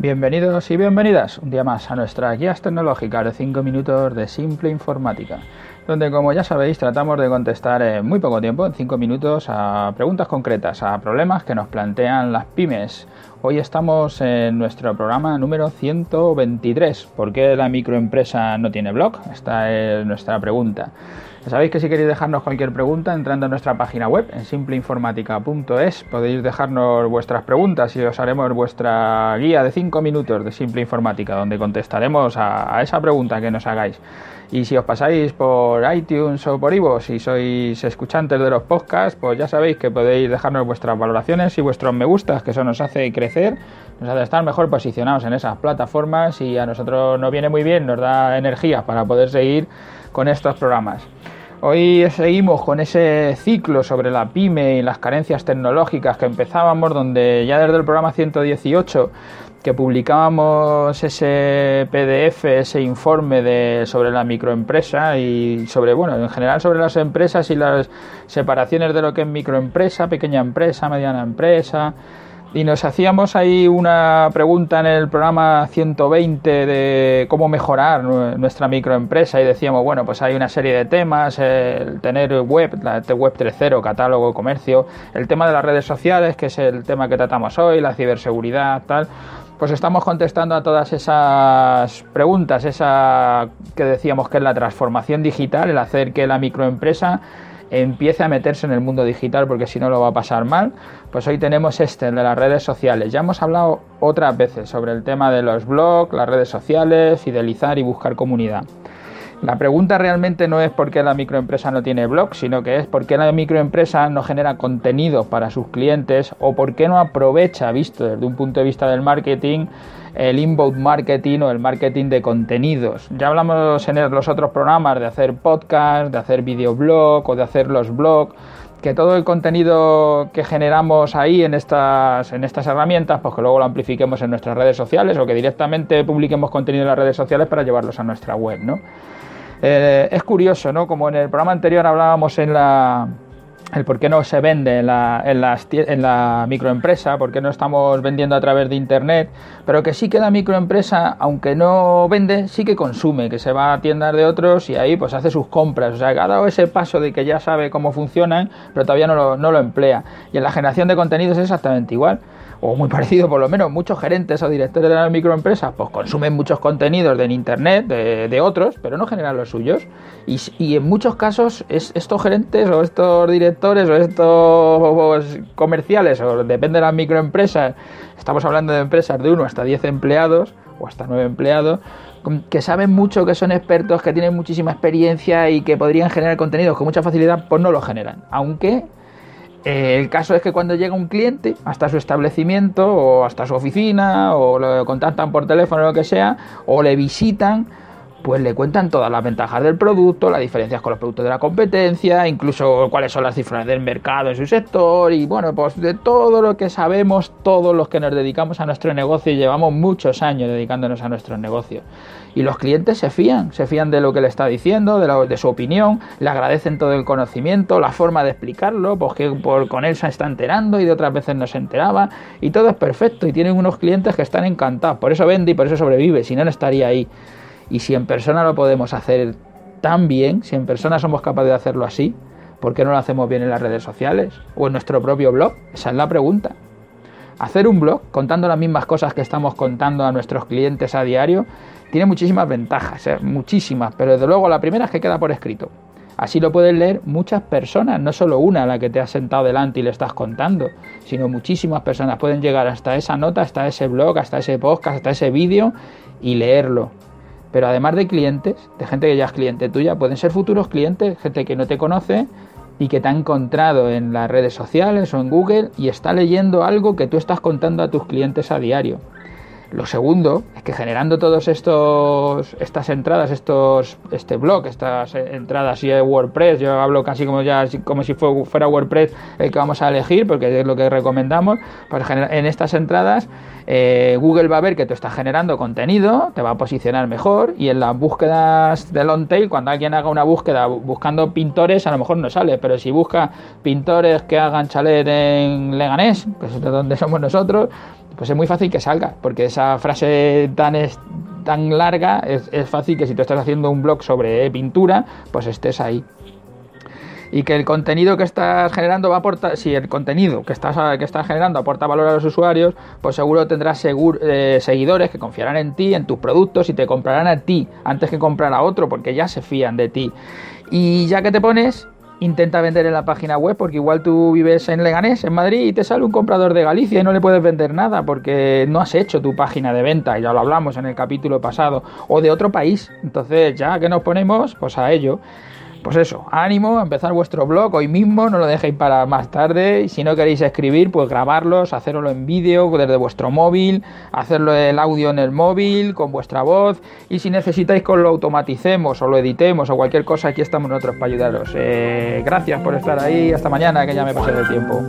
Bienvenidos y bienvenidas un día más a nuestra guías tecnológicas de 5 minutos de simple informática, donde como ya sabéis tratamos de contestar en muy poco tiempo, en 5 minutos, a preguntas concretas, a problemas que nos plantean las pymes. Hoy estamos en nuestro programa número 123. ¿Por qué la microempresa no tiene blog? Esta es nuestra pregunta. Sabéis que si queréis dejarnos cualquier pregunta entrando a nuestra página web en simpleinformática.es podéis dejarnos vuestras preguntas y os haremos vuestra guía de 5 minutos de Simple Informática donde contestaremos a, esa pregunta que nos hagáis. Y si os pasáis por iTunes o por iVoox si sois escuchantes de los podcasts, pues ya sabéis que podéis dejarnos vuestras valoraciones y vuestros me gustas, que eso nos hace crecer, nos hace estar mejor posicionados en esas plataformas y a nosotros nos viene muy bien, nos da energía para poder seguir con estos programas. Hoy seguimos con ese ciclo sobre la pyme y las carencias tecnológicas que empezábamos, donde ya desde el programa 118 que publicábamos ese PDF, ese informe de, sobre la microempresa y sobre, bueno, en general sobre las empresas y las separaciones de lo que es microempresa, pequeña empresa, mediana empresa, y nos hacíamos ahí una pregunta en el programa 120 de cómo mejorar nuestra microempresa y decíamos, bueno, pues hay una serie de temas, el tener web, la web 3.0, catálogo, comercio, el tema de las redes sociales, que es el tema que tratamos hoy, la ciberseguridad, tal. Pues estamos contestando a todas esas preguntas, esa que decíamos que es la transformación digital, el hacer que la microempresa empiece a meterse en el mundo digital porque si no lo va a pasar mal, pues hoy tenemos este, el de las redes sociales. Ya hemos hablado otras veces sobre el tema de los blogs, las redes sociales, fidelizar y buscar comunidad. La pregunta realmente no es por qué la microempresa no tiene blog, sino que es por qué la microempresa no genera contenido para sus clientes o por qué no aprovecha, visto desde un punto de vista del marketing, el inbound marketing o el marketing de contenidos. Ya hablamos en los otros programas de hacer podcast, de hacer videoblog o de hacer los blogs que todo el contenido que generamos ahí en estas, en estas herramientas, pues que luego lo amplifiquemos en nuestras redes sociales o que directamente publiquemos contenido en las redes sociales para llevarlos a nuestra web, ¿no? Eh, es curioso, ¿no? Como en el programa anterior hablábamos en la el por qué no se vende en la, microempresa, por qué no estamos vendiendo a través de Internet, pero que sí que la microempresa, aunque no vende, sí que consume, que se va a tiendas de otros y ahí pues hace sus compras. O sea, que ha dado ese paso de que ya sabe cómo funcionan, pero todavía no lo, no lo emplea. Y en la generación de contenidos es exactamente igual o muy parecido por lo menos, muchos gerentes o directores de las microempresas pues consumen muchos contenidos de internet de, otros, pero no generan los suyos. Y, en muchos casos es, estos gerentes o estos directores o estos comerciales, o depende de las microempresas, estamos hablando de empresas de 1 hasta 10 empleados o hasta 9 empleados, que saben mucho, que son expertos, que tienen muchísima experiencia y que podrían generar contenidos con mucha facilidad, pues no lo generan. Aunque eh, el caso es que cuando llega un cliente hasta su establecimiento o hasta su oficina o lo contactan por teléfono o lo que sea o le visitan, pues le cuentan todas las ventajas del producto, las diferencias con los productos de la competencia, incluso cuáles son las cifras del mercado en su sector y bueno, pues de todo lo que sabemos todos los que nos dedicamos a nuestro negocio y llevamos muchos años dedicándonos a nuestros negocios. Y los clientes se fían, se fían de lo que le está diciendo, de, su opinión, le agradecen todo el conocimiento, la forma de explicarlo, pues que por, con él se está enterando y de otras veces no se enteraba y todo es perfecto y tienen unos clientes que están encantados, por eso vende y por eso sobrevive, si no, no estaría ahí. Y si en persona lo podemos hacer tan bien, si en persona somos capaces de hacerlo así, ¿por qué no lo hacemos bien en las redes sociales o en nuestro propio blog? Esa es la pregunta. Hacer un blog contando las mismas cosas que estamos contando a nuestros clientes a diario tiene muchísimas ventajas, ¿eh? muchísimas, pero desde luego la primera es que queda por escrito. Así lo pueden leer muchas personas, no solo una a la que te has sentado delante y le estás contando, sino muchísimas personas pueden llegar hasta esa nota, hasta ese blog, hasta ese podcast, hasta ese vídeo y leerlo. Pero además de clientes, de gente que ya es cliente tuya, pueden ser futuros clientes, gente que no te conoce y que te ha encontrado en las redes sociales o en Google y está leyendo algo que tú estás contando a tus clientes a diario. Lo segundo es que generando todas estas entradas, estos este blog, estas entradas y WordPress, yo hablo casi como ya como si fuera WordPress el que vamos a elegir, porque es lo que recomendamos, pues en estas entradas eh, Google va a ver que tú estás generando contenido, te va a posicionar mejor y en las búsquedas de long tail, cuando alguien haga una búsqueda buscando pintores, a lo mejor no sale, pero si busca pintores que hagan chalet en Leganés, que es de donde somos nosotros, pues es muy fácil que salga, porque esa frase tan, tan larga es, es fácil que si tú estás haciendo un blog sobre pintura, pues estés ahí y que el contenido que estás generando va a aportar, si el contenido que estás, que estás generando aporta valor a los usuarios, pues seguro tendrás eh, seguidores que confiarán en ti, en tus productos y te comprarán a ti antes que comprar a otro porque ya se fían de ti. Y ya que te pones, intenta vender en la página web porque igual tú vives en Leganés, en Madrid, y te sale un comprador de Galicia y no le puedes vender nada porque no has hecho tu página de venta, ya lo hablamos en el capítulo pasado, o de otro país. Entonces ya que nos ponemos, pues a ello pues eso, ánimo, empezar vuestro blog hoy mismo, no lo dejéis para más tarde. Y si no queréis escribir, pues grabarlos, hacerlo en vídeo desde vuestro móvil, hacerlo el audio en el móvil con vuestra voz. Y si necesitáis que lo automaticemos o lo editemos o cualquier cosa, aquí estamos nosotros para ayudaros. Eh, gracias por estar ahí, hasta mañana, que ya me pasé del tiempo.